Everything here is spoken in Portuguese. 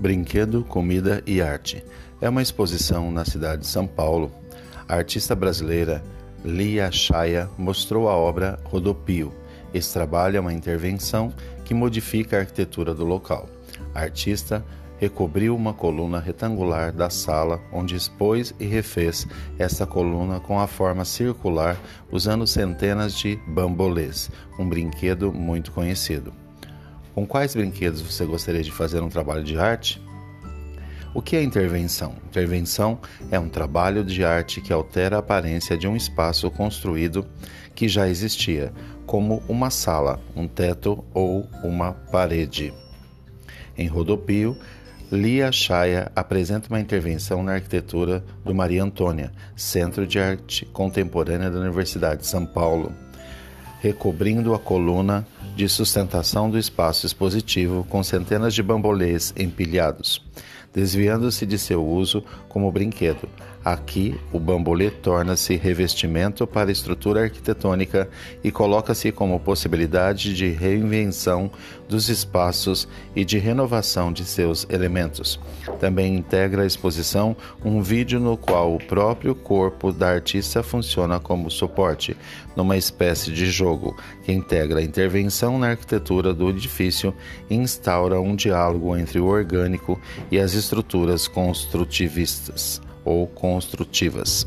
Brinquedo, Comida e Arte. É uma exposição na cidade de São Paulo. A artista brasileira Lia Chaya mostrou a obra Rodopio. Esse trabalho é uma intervenção que modifica a arquitetura do local. A artista recobriu uma coluna retangular da sala, onde expôs e refez esta coluna com a forma circular, usando centenas de bambolês, um brinquedo muito conhecido. Com quais brinquedos você gostaria de fazer um trabalho de arte? O que é intervenção? Intervenção é um trabalho de arte que altera a aparência de um espaço construído que já existia, como uma sala, um teto ou uma parede. Em Rodopio, Lia Chaya apresenta uma intervenção na arquitetura do Maria Antônia, Centro de Arte Contemporânea da Universidade de São Paulo recobrindo a coluna de sustentação do espaço expositivo com centenas de bambolês empilhados, desviando-se de seu uso como brinquedo. Aqui, o bambolê torna-se revestimento para a estrutura arquitetônica e coloca-se como possibilidade de reinvenção dos espaços e de renovação de seus elementos. Também integra a exposição um vídeo no qual o próprio corpo da artista funciona como suporte, numa espécie de jogo que integra a intervenção na arquitetura do edifício e instaura um diálogo entre o orgânico e as estruturas construtivistas ou construtivas.